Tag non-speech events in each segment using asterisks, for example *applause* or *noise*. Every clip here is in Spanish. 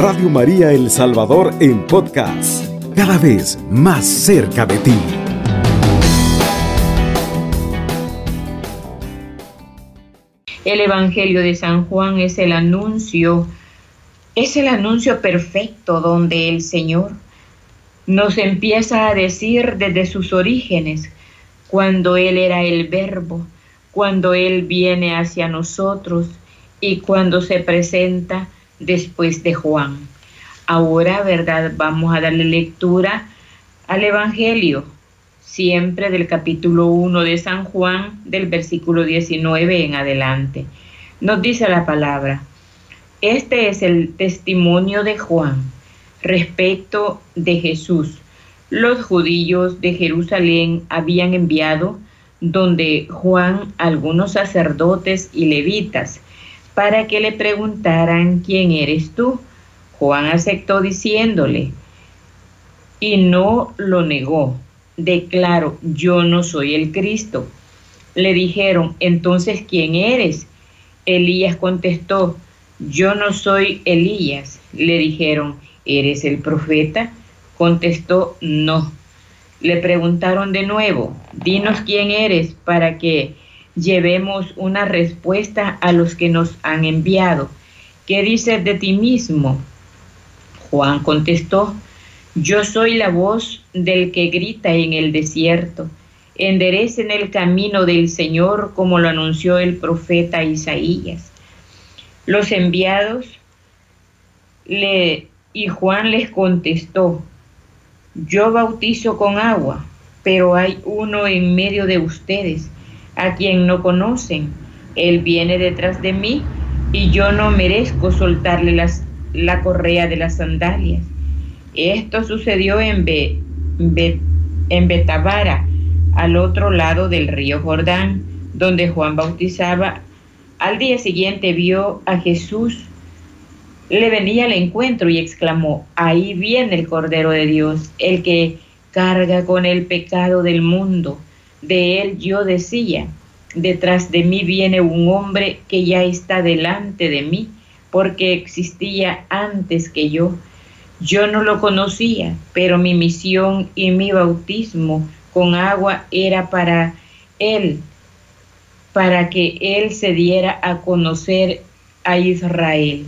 Radio María El Salvador en podcast, cada vez más cerca de ti. El Evangelio de San Juan es el anuncio, es el anuncio perfecto donde el Señor nos empieza a decir desde sus orígenes, cuando Él era el verbo, cuando Él viene hacia nosotros y cuando se presenta después de Juan. Ahora, ¿verdad? Vamos a darle lectura al Evangelio, siempre del capítulo 1 de San Juan, del versículo 19 en adelante. Nos dice la palabra, este es el testimonio de Juan respecto de Jesús. Los judíos de Jerusalén habían enviado donde Juan algunos sacerdotes y levitas para que le preguntaran quién eres tú. Juan aceptó diciéndole y no lo negó. Declaró, yo no soy el Cristo. Le dijeron, entonces, ¿quién eres? Elías contestó, yo no soy Elías. Le dijeron, ¿eres el profeta? Contestó, no. Le preguntaron de nuevo, dinos quién eres para que llevemos una respuesta a los que nos han enviado. ¿Qué dices de ti mismo? Juan contestó, yo soy la voz del que grita en el desierto. Enderecen el camino del Señor como lo anunció el profeta Isaías. Los enviados le y Juan les contestó, yo bautizo con agua, pero hay uno en medio de ustedes a quien no conocen. Él viene detrás de mí y yo no merezco soltarle la correa de las sandalias. Esto sucedió en, en Betabara, al otro lado del río Jordán, donde Juan bautizaba. Al día siguiente vio a Jesús le venía al encuentro y exclamó, ahí viene el Cordero de Dios, el que carga con el pecado del mundo. De él yo decía, detrás de mí viene un hombre que ya está delante de mí, porque existía antes que yo. Yo no lo conocía, pero mi misión y mi bautismo con agua era para él, para que él se diera a conocer a Israel.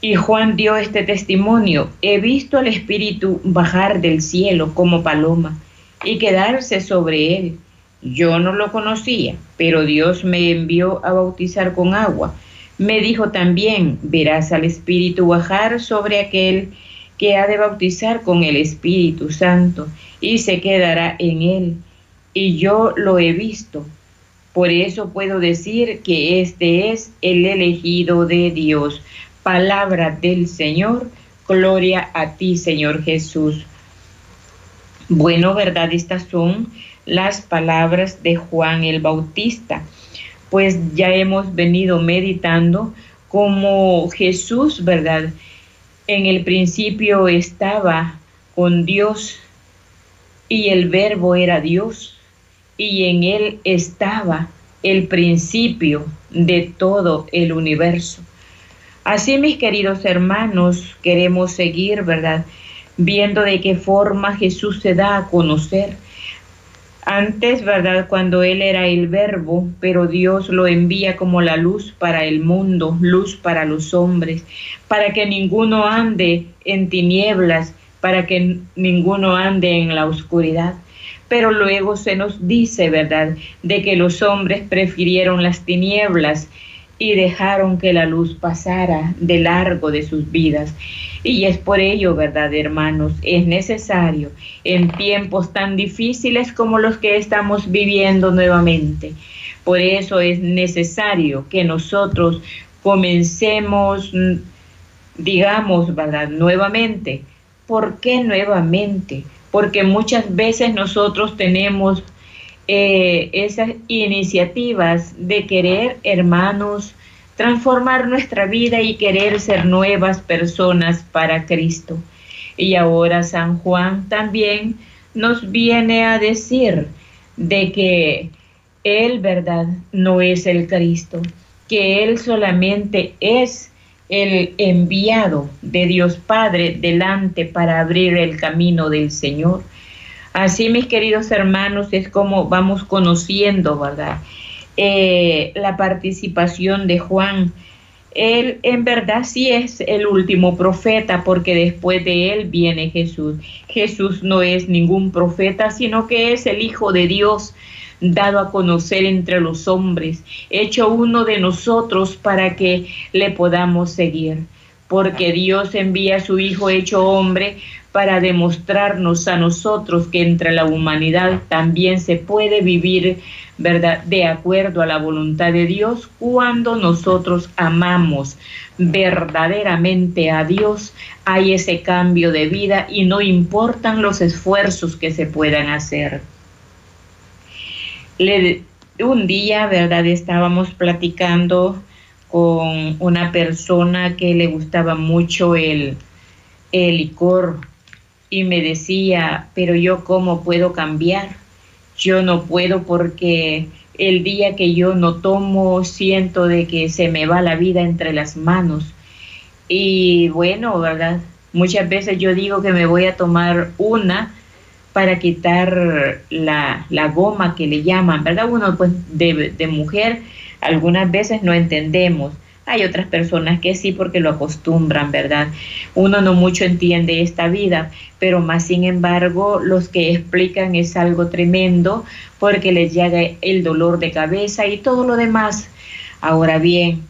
Y Juan dio este testimonio, he visto al Espíritu bajar del cielo como paloma y quedarse sobre él. Yo no lo conocía, pero Dios me envió a bautizar con agua. Me dijo también, verás al Espíritu bajar sobre aquel que ha de bautizar con el Espíritu Santo y se quedará en él. Y yo lo he visto. Por eso puedo decir que este es el elegido de Dios palabra del Señor. Gloria a ti, Señor Jesús. Bueno, ¿verdad? Estas son las palabras de Juan el Bautista. Pues ya hemos venido meditando como Jesús, ¿verdad? En el principio estaba con Dios y el verbo era Dios y en él estaba el principio de todo el universo. Así, mis queridos hermanos, queremos seguir, ¿verdad? Viendo de qué forma Jesús se da a conocer. Antes, ¿verdad? Cuando Él era el verbo, pero Dios lo envía como la luz para el mundo, luz para los hombres, para que ninguno ande en tinieblas, para que ninguno ande en la oscuridad. Pero luego se nos dice, ¿verdad?, de que los hombres prefirieron las tinieblas y dejaron que la luz pasara de largo de sus vidas. Y es por ello, ¿verdad, hermanos? Es necesario en tiempos tan difíciles como los que estamos viviendo nuevamente. Por eso es necesario que nosotros comencemos, digamos, ¿verdad? Nuevamente. ¿Por qué nuevamente? Porque muchas veces nosotros tenemos eh, esas iniciativas de querer, hermanos, transformar nuestra vida y querer ser nuevas personas para Cristo. Y ahora San Juan también nos viene a decir de que Él, ¿verdad?, no es el Cristo, que Él solamente es el enviado de Dios Padre delante para abrir el camino del Señor. Así, mis queridos hermanos, es como vamos conociendo, ¿verdad? Eh, la participación de Juan. Él en verdad sí es el último profeta porque después de él viene Jesús. Jesús no es ningún profeta, sino que es el Hijo de Dios dado a conocer entre los hombres, hecho uno de nosotros para que le podamos seguir. Porque Dios envía a su Hijo hecho hombre para demostrarnos a nosotros que entre la humanidad también se puede vivir ¿verdad? de acuerdo a la voluntad de Dios cuando nosotros amamos verdaderamente a Dios hay ese cambio de vida y no importan los esfuerzos que se puedan hacer un día, ¿verdad? Estábamos platicando con una persona que le gustaba mucho el, licor y me decía, pero yo cómo puedo cambiar? Yo no puedo porque el día que yo no tomo siento de que se me va la vida entre las manos. Y bueno, ¿verdad? Muchas veces yo digo que me voy a tomar una para quitar la, goma que le llaman, ¿verdad? Uno pues de, mujer algunas veces no entendemos. Hay otras personas que sí porque lo acostumbran, ¿verdad? Uno no mucho entiende esta vida, pero más sin embargo los que explican es algo tremendo porque les llega el dolor de cabeza y todo lo demás. Ahora bien,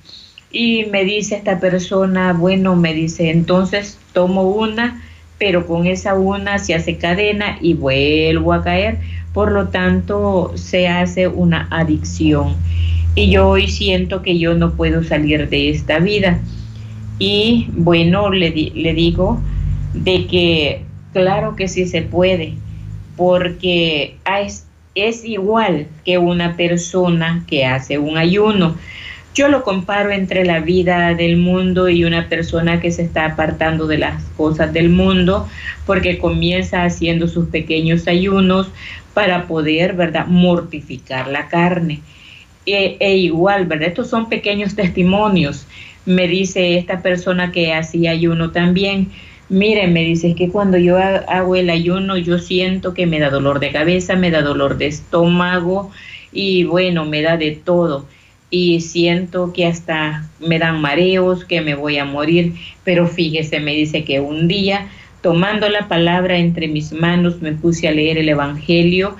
y me dice esta persona, bueno, me dice, entonces tomo una pero con esa una se hace cadena y vuelvo a caer, por lo tanto se hace una adicción. Y yo hoy siento que yo no puedo salir de esta vida. Y bueno, le, le digo de que claro que sí se puede, porque es, es igual que una persona que hace un ayuno. Yo lo comparo entre la vida del mundo y una persona que se está apartando de las cosas del mundo porque comienza haciendo sus pequeños ayunos para poder, ¿verdad?, mortificar la carne. E, e igual, ¿verdad? Estos son pequeños testimonios. Me dice esta persona que hacía ayuno también. Miren, me dice que cuando yo hago el ayuno yo siento que me da dolor de cabeza, me da dolor de estómago y bueno, me da de todo y siento que hasta me dan mareos, que me voy a morir, pero fíjese, me dice que un día tomando la palabra entre mis manos me puse a leer el Evangelio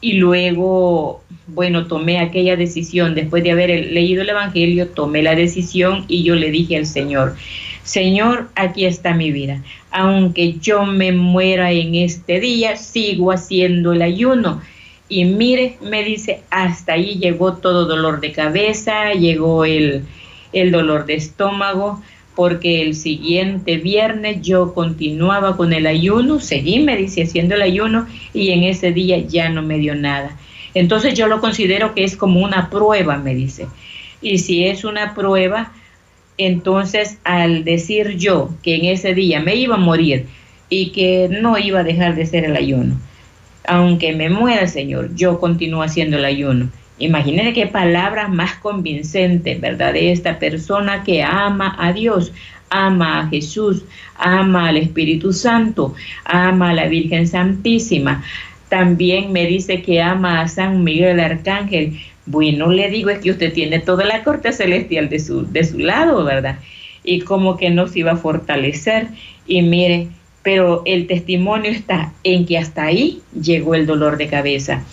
y luego, bueno, tomé aquella decisión, después de haber leído el Evangelio, tomé la decisión y yo le dije al Señor, Señor, aquí está mi vida. Aunque yo me muera en este día, sigo haciendo el ayuno y mire, me dice, hasta ahí llegó todo dolor de cabeza, llegó el, el dolor de estómago, porque el siguiente viernes yo continuaba con el ayuno, seguí, me dice, haciendo el ayuno y en ese día ya no me dio nada. Entonces yo lo considero que es como una prueba, me dice. Y si es una prueba, entonces al decir yo que en ese día me iba a morir y que no iba a dejar de ser el ayuno, aunque me muera, Señor, yo continúo haciendo el ayuno. Imagínense qué palabras más convincentes, ¿verdad? De esta persona que ama a Dios, ama a Jesús, ama al Espíritu Santo, ama a la Virgen Santísima. También me dice que ama a San Miguel Arcángel. Bueno, le digo es que usted tiene toda la corte celestial de su, de su lado, ¿verdad? Y como que nos iba a fortalecer. Y mire, pero el testimonio está en que hasta ahí llegó el dolor de cabeza.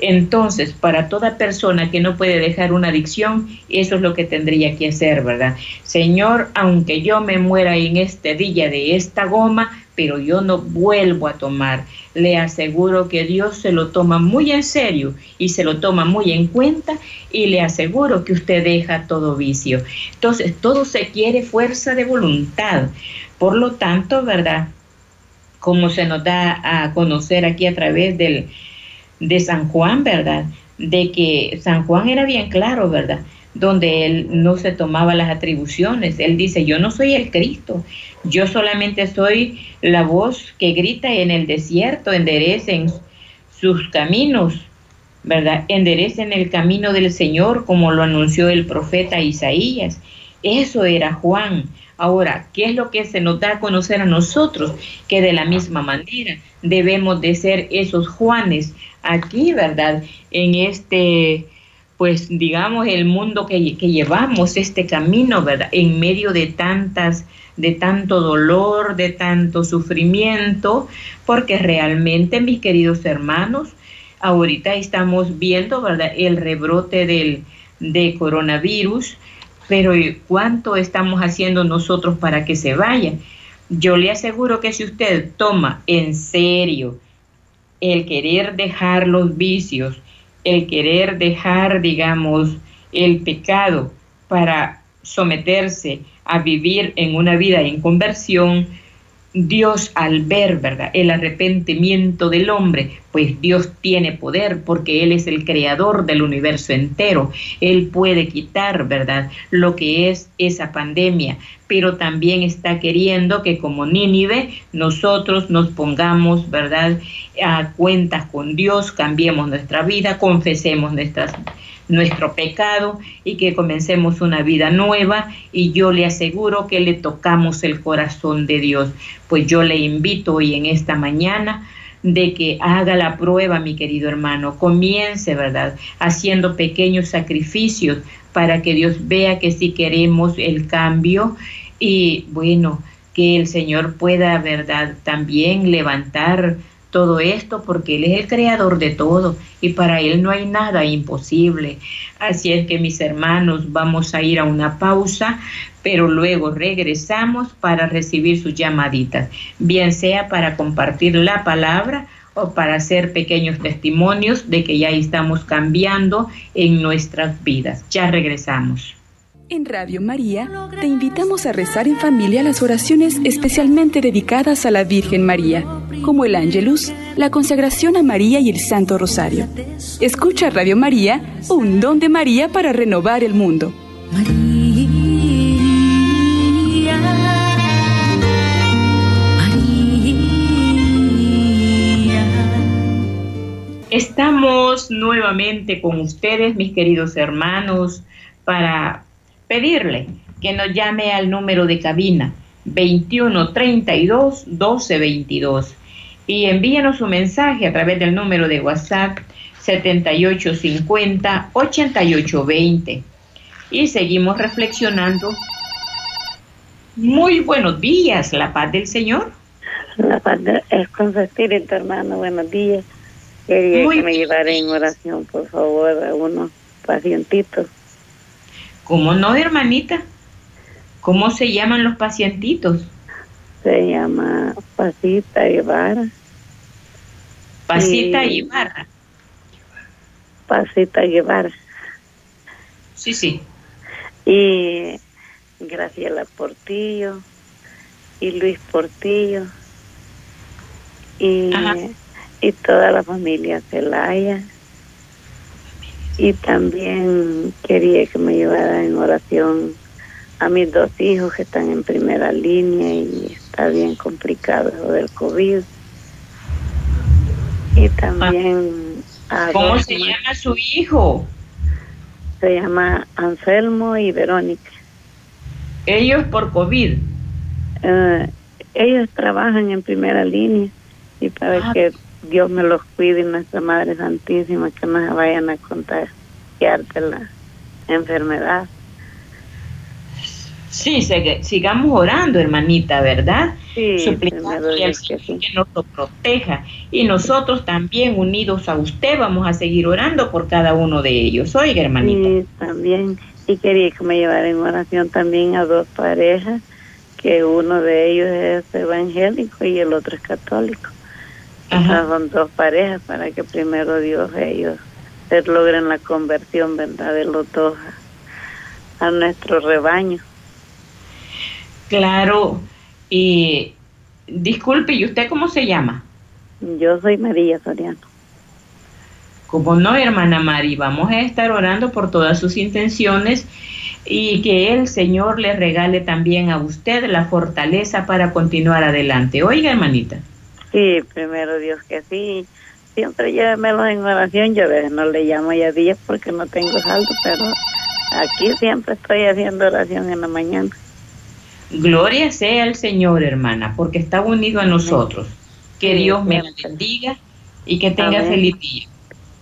Entonces, para toda persona que no puede dejar una adicción, eso es lo que tendría que hacer, ¿verdad? Señor, aunque yo me muera en este día de esta goma, pero yo no vuelvo a tomar. Le aseguro que Dios se lo toma muy en serio y se lo toma muy en cuenta y le aseguro que usted deja todo vicio. Entonces, todo se quiere fuerza de voluntad. Por lo tanto, ¿verdad? Como se nos da a conocer aquí a través del, de San Juan, ¿verdad? De que San Juan era bien claro, ¿verdad? Donde él no se tomaba las atribuciones. Él dice, yo no soy el Cristo, yo solamente soy la voz que grita en el desierto, enderecen sus caminos, ¿verdad? Enderecen el camino del Señor como lo anunció el profeta Isaías. Eso era Juan. Ahora, ¿qué es lo que se nos da a conocer a nosotros? Que de la misma manera debemos de ser esos Juanes aquí, ¿verdad? En este, pues digamos, el mundo que, que llevamos, este camino, ¿verdad? En medio de tantas de tanto dolor, de tanto sufrimiento, porque realmente, mis queridos hermanos, ahorita estamos viendo, ¿verdad?, el rebrote del de coronavirus, pero ¿cuánto estamos haciendo nosotros para que se vaya? Yo le aseguro que si usted toma en serio el querer dejar los vicios, el querer dejar, digamos, el pecado para someterse a vivir en una vida en conversión, Dios al ver, ¿verdad? El arrepentimiento del hombre, pues Dios tiene poder porque Él es el creador del universo entero. Él puede quitar, ¿verdad? Lo que es esa pandemia, pero también está queriendo que como Nínive nosotros nos pongamos, ¿verdad? A cuentas con Dios, cambiemos nuestra vida, confesemos nuestras nuestro pecado y que comencemos una vida nueva y yo le aseguro que le tocamos el corazón de Dios. Pues yo le invito hoy en esta mañana de que haga la prueba, mi querido hermano, comience, ¿verdad? Haciendo pequeños sacrificios para que Dios vea que si queremos el cambio y bueno, que el Señor pueda, ¿verdad? También levantar todo esto porque Él es el creador de todo y para Él no hay nada imposible. Así es que mis hermanos, vamos a ir a una pausa, pero luego regresamos para recibir sus llamaditas, bien sea para compartir la palabra o para hacer pequeños testimonios de que ya estamos cambiando en nuestras vidas. Ya regresamos. En Radio María te invitamos a rezar en familia las oraciones especialmente dedicadas a la Virgen María, como el Ángelus, la consagración a María y el Santo Rosario. Escucha Radio María, un don de María para renovar el mundo. Estamos nuevamente con ustedes, mis queridos hermanos, para pedirle que nos llame al número de cabina 2132 1222 y envíenos su mensaje a través del número de WhatsApp 7850 8820 y seguimos reflexionando. Muy buenos días, la paz del Señor. La paz es su espíritu, hermano. Buenos días. Quería que me llevara en oración, por favor, a unos pacientitos. ¿Cómo no, hermanita? ¿Cómo se llaman los pacientitos? Se llama Pasita Ibarra. Pasita Ibarra. Pasita Guevara. Sí, sí. Y Graciela Portillo y Luis Portillo y, y toda la familia Celaya y también quería que me llevara en oración a mis dos hijos que están en primera línea y está bien complicado eso del COVID. Y también... ¿Cómo se llama su hijo? Se llama Anselmo y Verónica. ¿Ellos por COVID? Eh, ellos trabajan en primera línea y para ah. que Dios me los cuide y nuestra Madre Santísima que no se vayan a contagiarte la enfermedad. Sí, sigamos orando, hermanita, ¿verdad? Sí, Suplicando que que, nos lo proteja. Y nosotros también, unidos a usted, vamos a seguir orando por cada uno de ellos. Oiga, hermanita. Sí, también. Y quería que me llevara en oración también a dos parejas, que uno de ellos es evangélico y el otro es católico. Son dos parejas para que primero Dios ellos se logren la conversión, ¿verdad? De los dos a, nuestro rebaño. Claro. Y disculpe, ¿y usted cómo se llama? Yo soy María Soriano. Como no, hermana Mari, vamos a estar orando por todas sus intenciones y que el Señor le regale también a usted la fortaleza para continuar adelante. Oiga, hermanita. Sí, primero Dios que sí. Siempre llévemelos en oración. Yo a veces no le llamo ya días porque no tengo saldo, pero Aquí siempre estoy haciendo oración en la mañana. Gloria sea al Señor, hermana, porque está unido a nosotros. Que Dios me bendiga y que tenga feliz día.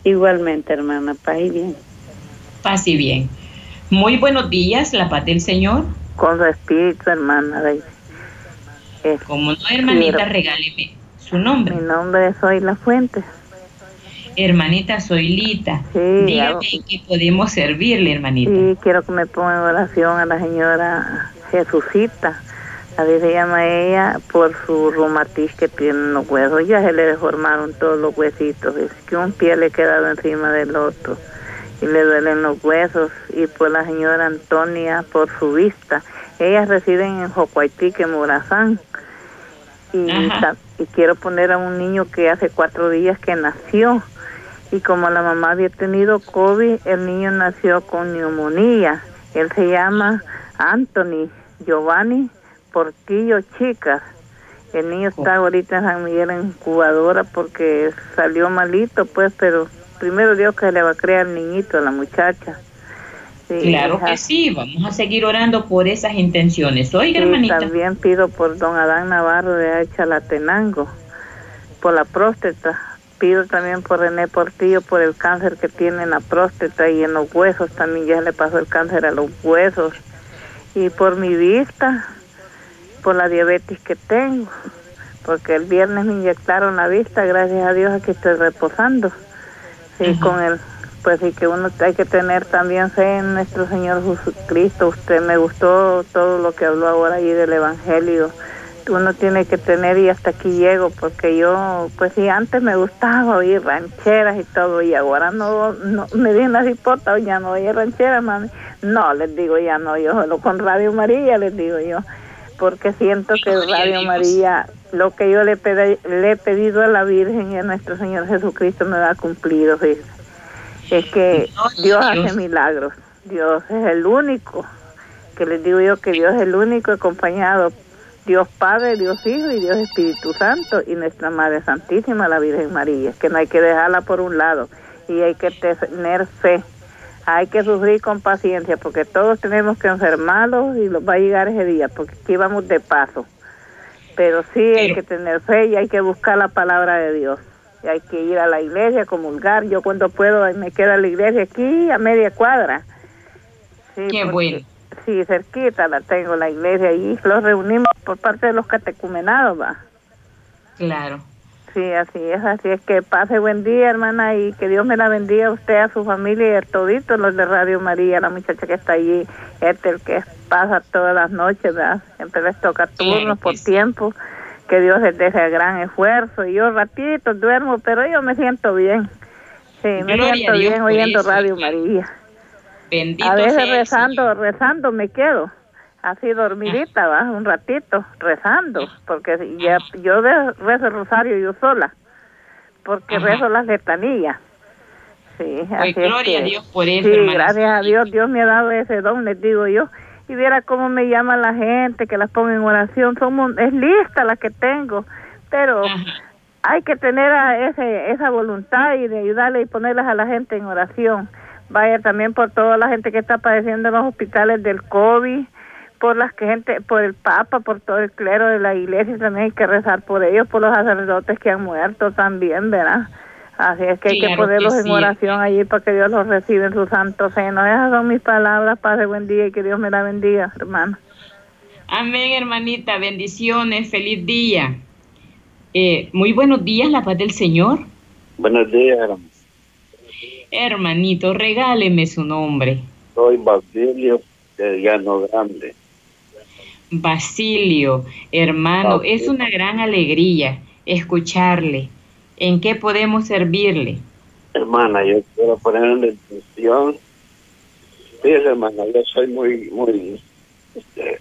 Igualmente, hermana, paz y bien. Paz y bien. Muy buenos días, la paz del Señor. Con su espíritu, hermana. Como no, hermanita, regáleme su nombre. Mi nombre es Soy La Fuente. Hermanita Soylita, sí, dígame que podemos servirle, hermanita. Sí, quiero que me ponga en oración a la señora Jesucita. Así se llama ella por su reumatismo que tiene los huesos. Ya se le deformaron todos los huesitos. Es que un pie le ha quedado encima del otro y le duelen los huesos. Y por la señora Antonia por su vista. Ellas residen en Jocuaitique, Morazán. Y, y quiero poner a un niño que hace cuatro días que nació y como la mamá había tenido COVID, el niño nació con neumonía. Él se llama Anthony Giovanni Portillo Chicas. El niño está ahorita en San Miguel en incubadora porque salió malito, pues, pero primero Dios que le va a crear el niñito a la muchacha. Claro que sí, vamos a seguir orando por esas intenciones. Oiga, hermanita. También pido por don Adán Navarro de Tenango, por la próstata pido también por René Portillo por el cáncer que tiene en la próstata y en los huesos, también ya le pasó el cáncer a los huesos. Y por mi vista, por la diabetes que tengo, porque el viernes me inyectaron la vista, gracias a Dios aquí estoy reposando. Y con el, pues y que uno hay que tener también fe en nuestro Señor Jesucristo. Usted me gustó todo lo que habló ahora allí del Evangelio. Uno tiene que tener y hasta aquí llego porque yo pues sí antes me gustaba oír rancheras y todo y ahora no, no me viene así porta ya no oye rancheras mami. No les digo ya no yo solo con Radio María les digo yo porque siento que Radio María lo que yo le, le he pedido a la Virgen y a nuestro Señor Jesucristo me ha cumplido es que Dios hace milagros Dios es el único que les digo yo que Dios es el único acompañado Dios Padre, Dios Hijo y Dios Espíritu Santo y nuestra Madre Santísima, la Virgen María, que no hay que dejarla por un lado y hay que tener fe. Hay que sufrir con paciencia porque todos tenemos que enfermarlos y los va a llegar ese día porque aquí vamos de paso. Pero sí hay que tener fe y hay que buscar la palabra de Dios. Y hay que ir a la iglesia, comulgar. Yo cuando puedo me quedo a la iglesia aquí a media cuadra. Sí, Qué bueno sí, cerquita la tengo, la iglesia, y los reunimos por parte de los catecumenados, va. Claro. Sí, así es, así es que pase buen día, hermana, y que Dios me la bendiga a usted, a su familia y a toditos los de Radio María, la muchacha que está allí, este, el que pasa todas las noches, ¿verdad? Siempre les toca turnos por tiempo, que Dios les deje gran esfuerzo, y yo ratito duermo, pero yo me siento bien. Sí, me siento bien oyendo Radio María a veces rezando, rezando me quedo, así dormidita, ¿va? un ratito, rezando, porque ya yo rezo el rosario yo sola, porque rezo las letanillas. Sí, así gloria a Dios por eso, Sí, gracias a Dios, Dios me ha dado ese don, les digo yo. Y viera cómo me llama la gente, que las pongo en oración, somos, es lista la que tengo, pero hay que tener ese, esa voluntad y de ayudarle y ponerlas a la gente en oración. Vaya también por toda la gente que está padeciendo en los hospitales del COVID, por la gente, por el Papa, por todo el clero de la iglesia, también hay que rezar por ellos, por los sacerdotes que han muerto también, ¿verdad? Así es que hay que ponerlos en oración allí para que Dios los reciba en su santo seno. Esas son mis palabras, Padre, buen día y que Dios me la bendiga, hermana. Amén, hermanita, bendiciones, feliz día. Eh, muy buenos días, la paz del Señor. Buenos días, hermano. Hermanito, regáleme su nombre. Soy Basilio de Llano Grande. Basilio, hermano, es una gran alegría escucharle. ¿En qué podemos servirle? Hermana, yo quiero poner una intención. Sí, hermana, yo soy muy, muy, este,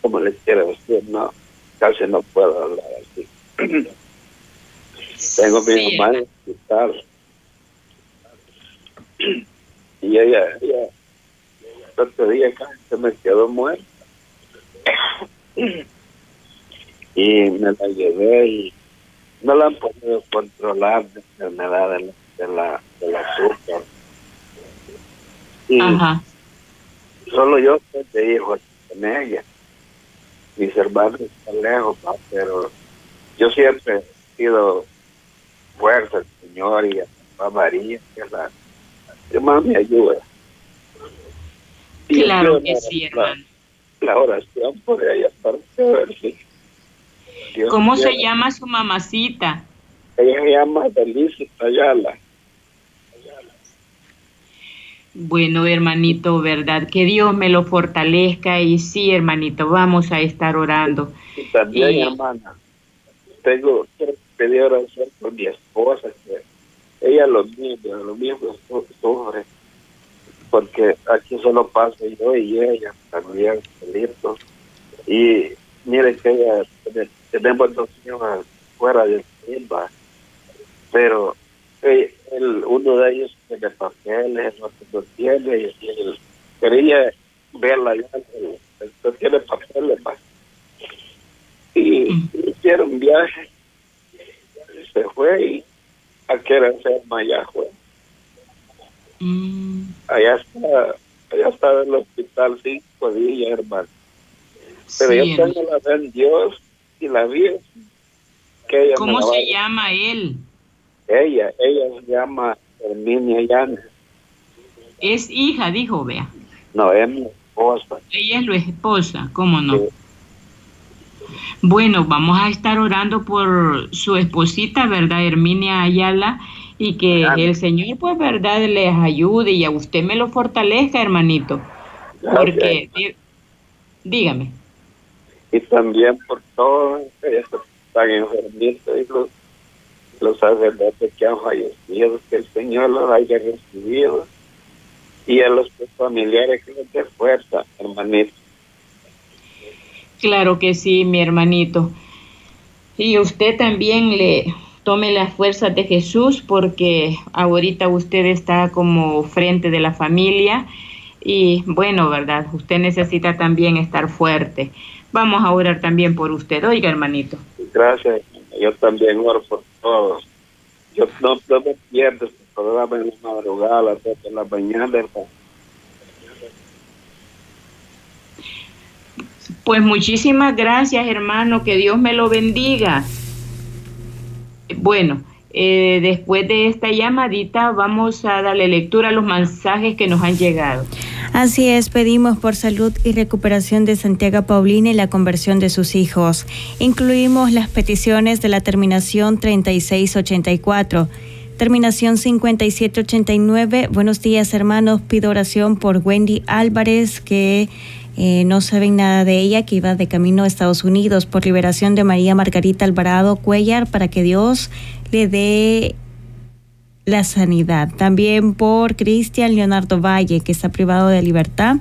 como les quiero decir, no, casi no puedo hablar así. *clears throat* Tengo mi mamá el hospital *clears throat* y ella, ella, otro día se me quedó muerta. *clears throat* y me la llevé y no la han podido controlar de enfermedad de la, de la, azúcar. Y, solo yo soy de hijo con ella. Mis hermanos están lejos, pero yo siempre he sido fuerza al Señor y a Mamá María, que es la que más me ayuda. claro que sí, hermano. La, oración por ella para ver si ¿Cómo se llama su mamacita? Ella se llama Delicia Ayala. Bueno, hermanito, ¿verdad? Que Dios me lo fortalezca y sí, hermanito, vamos a estar orando. Y también, hermana, tengo que pedir oración por mi esposa, que ella lo mismo, lo mismo sufre, porque aquí solo pasa yo y ella también, listo. Y mire que ella, tenemos dos niños fuera del Silva, pero eh, el, uno de ellos tiene papeles, el otro no tiene, y, él quería verla ya, no tiene papeles más. Y hicieron un viaje, se fue y a querer ser allá fue. Mm. Allá está, allá está en el hospital cinco días, hermano. Pero yo tengo la fe en Dios y la. Que ella ¿Cómo se llama él? Ella, ella se llama Herminia Llanes. Es hija, dijo, vea. No, es mi esposa. Ella es la esposa, ¿cómo no? Bueno, vamos a estar orando por su esposita, ¿verdad? Herminia Ayala, y que el Señor, pues, ¿verdad? Les ayude y a usted me lo fortalezca, hermanito. Porque, dígame. Y también por todos que están enfermitos y los los sacerdotes que han fallecido, que el Señor los haya recibido, y a los familiares que les dé fuerza, hermanito. Claro que sí, mi hermanito. Y usted también le tome las fuerzas de Jesús porque ahorita usted está como frente de la familia y bueno, ¿verdad? Usted necesita también estar fuerte. Vamos a orar también por usted, oiga hermanito. Gracias, yo también oro por todos. Yo no, me pierdo este programa en la madrugada, a las de la mañana. Pues muchísimas gracias, hermano. Que Dios me lo bendiga. Bueno, eh, después de esta llamadita vamos a darle lectura a los mensajes que nos han llegado. Así es, pedimos por salud y recuperación de Santiago Paulina y la conversión de sus hijos. Incluimos las peticiones de la terminación 3684. Terminación 5789. Buenos días, hermanos. Pido oración por Wendy Álvarez, que eh, no saben nada de ella, que iba de camino a Estados Unidos, por liberación de María Margarita Alvarado Cuellar, para que Dios le dé la sanidad. También por Cristian Leonardo Valle, que está privado de libertad.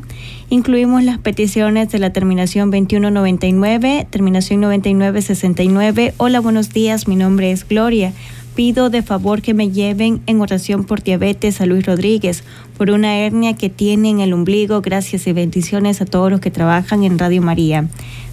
Incluimos las peticiones de la terminación 2199, terminación 9969. Hola, buenos días, mi nombre es Gloria. Pido de favor que me lleven en oración por diabetes a Luis Rodríguez, por una hernia que tiene en el ombligo. Gracias y bendiciones a todos los que trabajan en Radio María.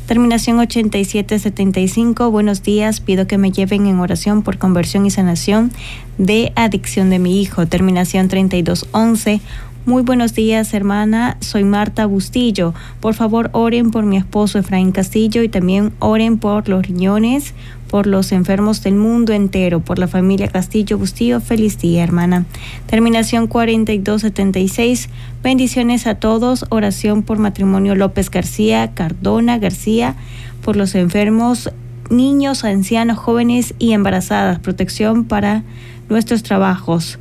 Terminación 8775. Buenos días. Pido que me lleven en oración por conversión y sanación de adicción de mi hijo. Terminación 3211. Muy buenos días, hermana. Soy Marta Bustillo. Por favor, oren por mi esposo Efraín Castillo y también oren por los riñones, por los enfermos del mundo entero, por la familia Castillo Bustillo. Feliz día, hermana. Terminación 4276. Bendiciones a todos. Oración por matrimonio López García, Cardona García, por los enfermos, niños, ancianos, jóvenes y embarazadas. Protección para nuestros trabajos.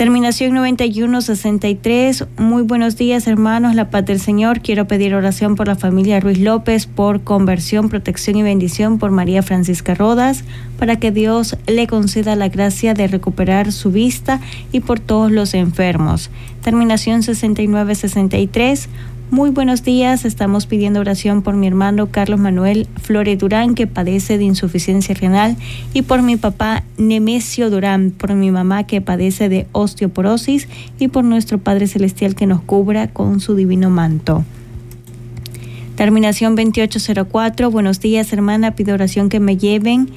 Terminación 9163. Muy buenos días, hermanos. La paz del Señor. Quiero pedir oración por la familia Ruiz López, por conversión, protección y bendición por María Francisca Rodas, para que Dios le conceda la gracia de recuperar su vista y por todos los enfermos. Terminación 6963. Muy buenos días, estamos pidiendo oración por mi hermano Carlos Manuel Flore Durán, que padece de insuficiencia renal, y por mi papá Nemesio Durán, por mi mamá que padece de osteoporosis, y por nuestro Padre Celestial que nos cubra con su divino manto. Terminación 2804, buenos días hermana, pido oración que me lleven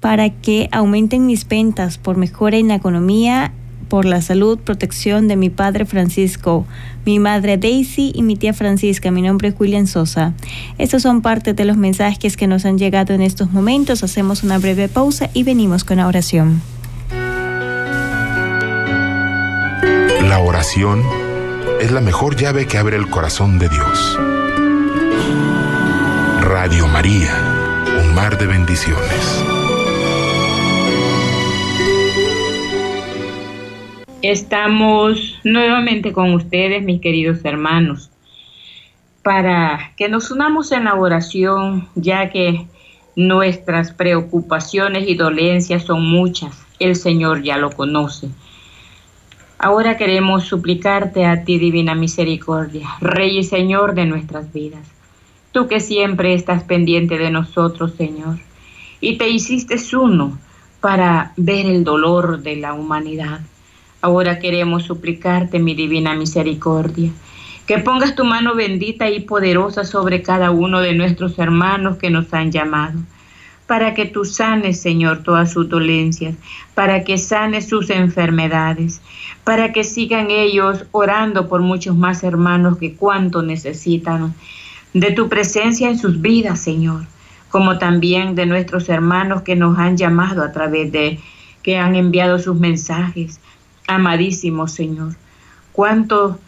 para que aumenten mis ventas por mejora en la economía por la salud, protección de mi padre Francisco, mi madre Daisy y mi tía Francisca. Mi nombre es William Sosa. Estos son parte de los mensajes que nos han llegado en estos momentos. Hacemos una breve pausa y venimos con la oración. La oración es la mejor llave que abre el corazón de Dios. Radio María, un mar de bendiciones. Estamos nuevamente con ustedes, mis queridos hermanos, para que nos unamos en la oración, ya que nuestras preocupaciones y dolencias son muchas. El Señor ya lo conoce. Ahora queremos suplicarte a ti, Divina Misericordia, Rey y Señor de nuestras vidas. Tú que siempre estás pendiente de nosotros, Señor, y te hiciste uno para ver el dolor de la humanidad. Ahora queremos suplicarte, mi Divina Misericordia, que pongas tu mano bendita y poderosa sobre cada uno de nuestros hermanos que nos han llamado para que tú sanes, Señor, todas sus dolencias, para que sanes sus enfermedades, para que sigan ellos orando por muchos más hermanos que cuanto necesitan de tu presencia en sus vidas, Señor, como también de nuestros hermanos que nos han llamado a través de, que han enviado sus mensajes. Amadísimo Señor, cuánto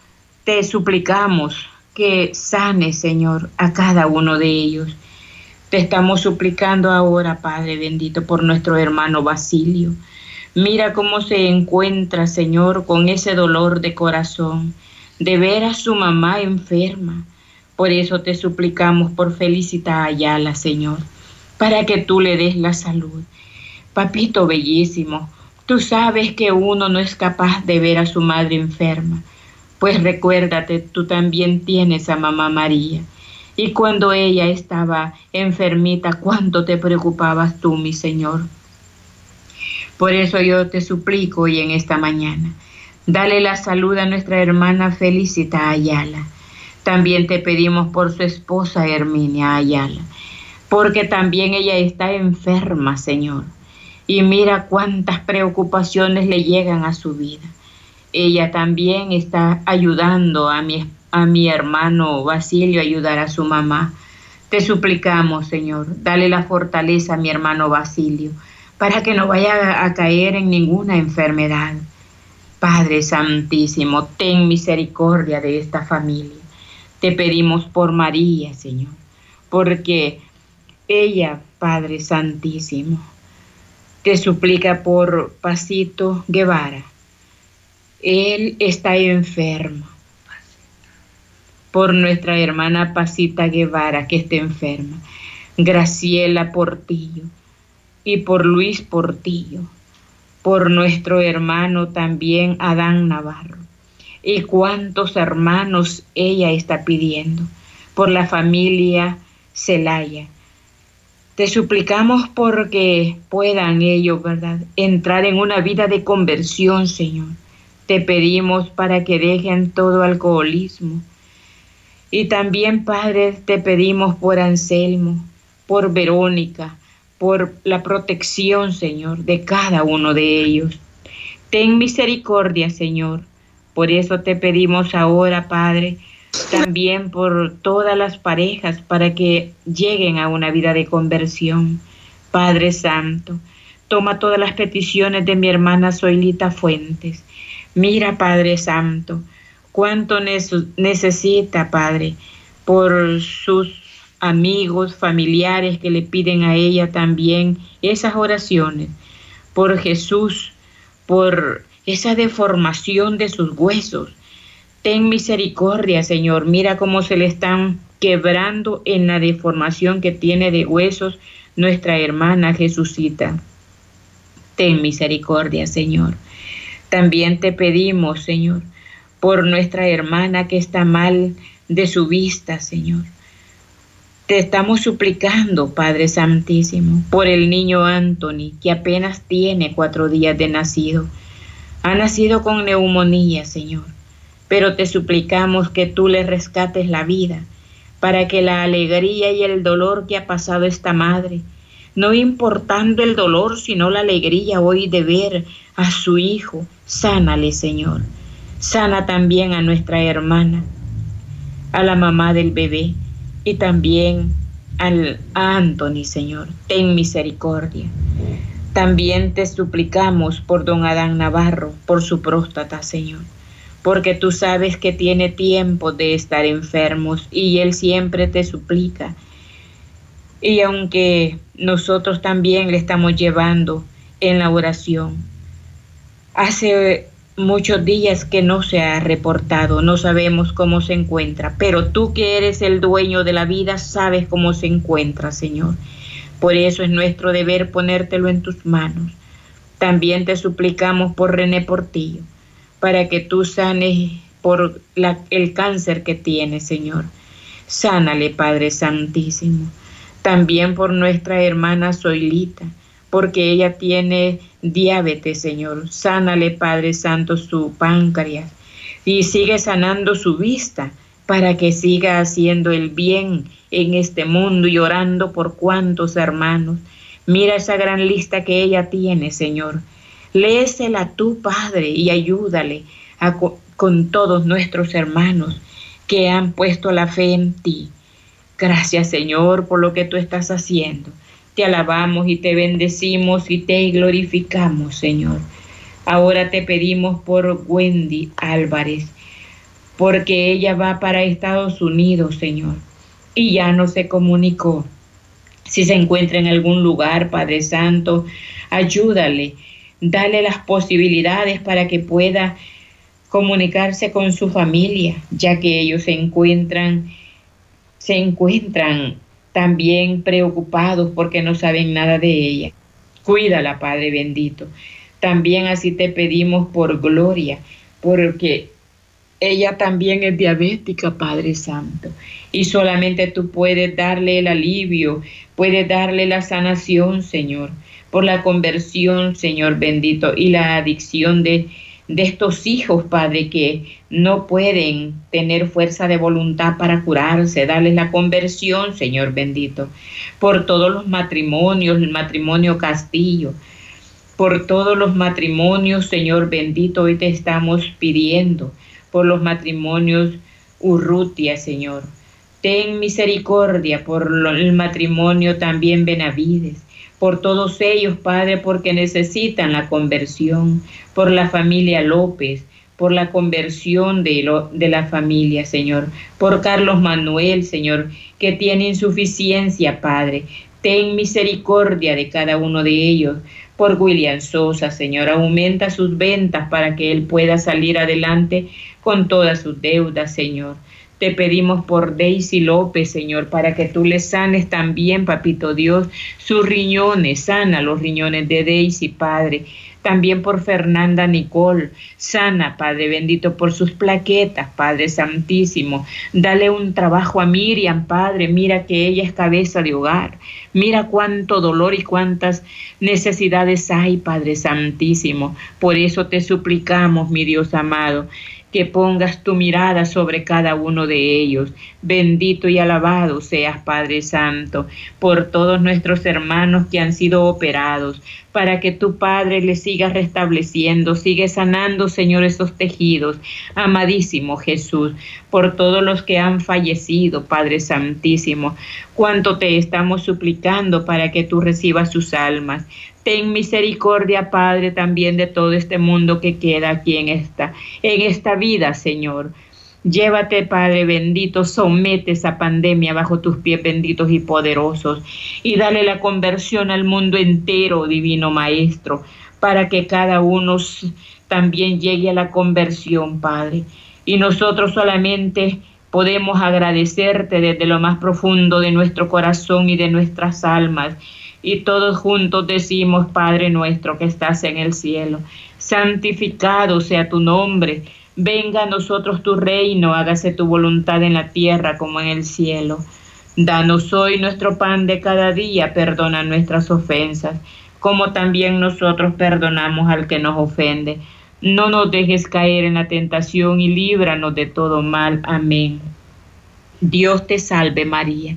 te suplicamos que sanes, Señor, a cada uno de ellos te estamos suplicando ahora, Padre bendito, por nuestro hermano Basilio. Mira cómo se encuentra, Señor, con ese dolor de corazón de ver a su mamá enferma. Por eso te suplicamos por Felicita Ayala, Señor, para que tú le des la salud. Papito bellísimo, tú sabes que uno no es capaz de ver a su madre enferma. Pues recuérdate, tú también tienes a mamá María y cuando ella estaba enfermita, cuánto te preocupabas tú, mi Señor. Por eso yo te suplico hoy en esta mañana, dale la salud a nuestra hermana Felicita Ayala. También te pedimos por su esposa Herminia Ayala, porque también ella está enferma, Señor. Y mira cuántas preocupaciones le llegan a su vida. Ella también está ayudando a mi a mi hermano Basilio ayudar a su mamá. Te suplicamos, Señor, dale la fortaleza a mi hermano Basilio para que no vaya a caer en ninguna enfermedad. Padre Santísimo, ten misericordia de esta familia. Te pedimos por María, Señor, porque ella, Padre Santísimo, te suplica por Pasito Guevara. Él está enfermo por nuestra hermana Pasita Guevara, que está enferma, Graciela Portillo y por Luis Portillo, por nuestro hermano también Adán Navarro. Y cuántos hermanos ella está pidiendo, por la familia Celaya. Te suplicamos porque puedan ellos, ¿verdad?, entrar en una vida de conversión, Señor. Te pedimos para que dejen todo alcoholismo, y también, Padre, te pedimos por Anselmo, por Verónica, por la protección, Señor, de cada uno de ellos. Ten misericordia, Señor. Por eso te pedimos ahora, Padre, también por todas las parejas para que lleguen a una vida de conversión. Padre Santo, toma todas las peticiones de mi hermana Zoilita Fuentes. Mira, Padre Santo, cuánto necesita, Padre, por sus amigos, familiares que le piden a ella también esas oraciones, por Jesús, por esa deformación de sus huesos. Ten misericordia, Señor. Mira cómo se le están quebrando en la deformación que tiene de huesos nuestra hermana Jesucita. Ten misericordia, Señor. También te pedimos, Señor, por nuestra hermana que está mal de su vista, Señor. Te estamos suplicando, Padre Santísimo, por el niño Anthony, que apenas tiene cuatro días de nacido. Ha nacido con neumonía, Señor, pero te suplicamos que tú le rescates la vida, para que la alegría y el dolor que ha pasado esta madre, no importando el dolor, sino la alegría hoy de ver a su hijo Sánale, Señor. Sana también a nuestra hermana, a la mamá del bebé y también al, Anthony, Señor. Ten misericordia. También te suplicamos por don Adán Navarro, por su próstata, Señor, porque tú sabes que tiene tiempo de estar enfermos y él siempre te suplica. Y aunque nosotros también le estamos llevando en la oración, hace muchos días que no se ha reportado, no sabemos cómo se encuentra, pero tú que eres el dueño de la vida sabes cómo se encuentra, Señor. Por eso es nuestro deber ponértelo en tus manos. También te suplicamos por René Portillo, para que tú sanes por el cáncer que tiene, Señor. Sánale, Padre Santísimo. También por nuestra hermana Zoilita, porque ella tiene diabetes, Señor. Sánale, Padre Santo, su páncreas y sigue sanando su vista para que siga haciendo el bien en este mundo y orando por cuantos hermanos. Mira esa gran lista que ella tiene, Señor. Léesela a tu Padre y ayúdale con todos nuestros hermanos que han puesto la fe en ti. Gracias, Señor, por lo que tú estás haciendo. Te alabamos y te bendecimos y te glorificamos, Señor. Ahora te pedimos por Wendy Álvarez, porque ella va para Estados Unidos, Señor, y ya no se comunicó. Si se encuentra en algún lugar, Padre Santo, ayúdale, dale las posibilidades para que pueda comunicarse con su familia, ya que ellos se encuentran, se encuentran también preocupados porque no saben nada de ella. Cuídala, Padre bendito. También así te pedimos por gloria, porque ella también es diabética, Padre Santo. Y solamente tú puedes darle el alivio, puedes darle la sanación, Señor, por la conversión, Señor bendito, y la adicción de de estos hijos, Padre, que no pueden tener fuerza de voluntad para curarse, darles la conversión, Señor bendito, por todos los matrimonios, el matrimonio Castillo, por todos los matrimonios, Señor bendito, hoy te estamos pidiendo, por los matrimonios Urrutia, Señor. Ten misericordia por el matrimonio también Benavides por todos ellos, Padre, porque necesitan la conversión, por la familia López, por la conversión de, lo, de la familia, Señor, por Carlos Manuel, Señor, que tiene insuficiencia, Padre. Ten misericordia de cada uno de ellos. Por William Sosa, Señor, aumenta sus ventas para que él pueda salir adelante con todas sus deudas, Señor. Te pedimos por Daisy López, Señor, para que tú le sanes también, papito Dios, sus riñones, sana los riñones de Daisy, Padre. También por Fernanda Nicole, sana, Padre bendito, por sus plaquetas, Padre Santísimo. Dale un trabajo a Miriam, Padre. Mira que ella es cabeza de hogar. Mira cuánto dolor y cuántas necesidades hay, Padre Santísimo. Por eso te suplicamos, mi Dios amado que pongas tu mirada sobre cada uno de ellos. Bendito y alabado seas, Padre Santo, por todos nuestros hermanos que han sido operados, para que tu Padre les siga restableciendo, sigue sanando, Señor, esos tejidos. Amadísimo Jesús, por todos los que han fallecido, Padre Santísimo, cuánto te estamos suplicando para que tú recibas sus almas. Ten misericordia, Padre, también de todo este mundo que queda aquí en esta, en esta vida, Señor. Llévate, Padre bendito, somete esa pandemia bajo tus pies benditos y poderosos y dale la conversión al mundo entero, divino Maestro, para que cada uno también llegue a la conversión, Padre. Y nosotros solamente podemos agradecerte desde lo más profundo de nuestro corazón y de nuestras almas y todos juntos decimos, Padre nuestro que estás en el cielo, santificado sea tu nombre, venga a nosotros tu reino, hágase tu voluntad en la tierra como en el cielo. Danos hoy nuestro pan de cada día, perdona nuestras ofensas, como también nosotros perdonamos al que nos ofende. No nos dejes caer en la tentación y líbranos de todo mal. Amén. Dios te salve María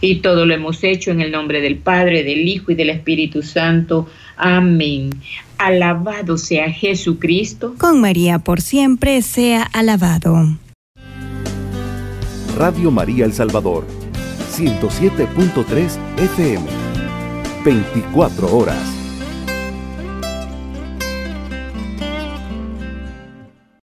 Y todo lo hemos hecho en el nombre del Padre, del Hijo y del Espíritu Santo. Amén. Alabado sea Jesucristo. Con María por siempre sea alabado. Radio María El Salvador, 107.3 FM, 24 horas.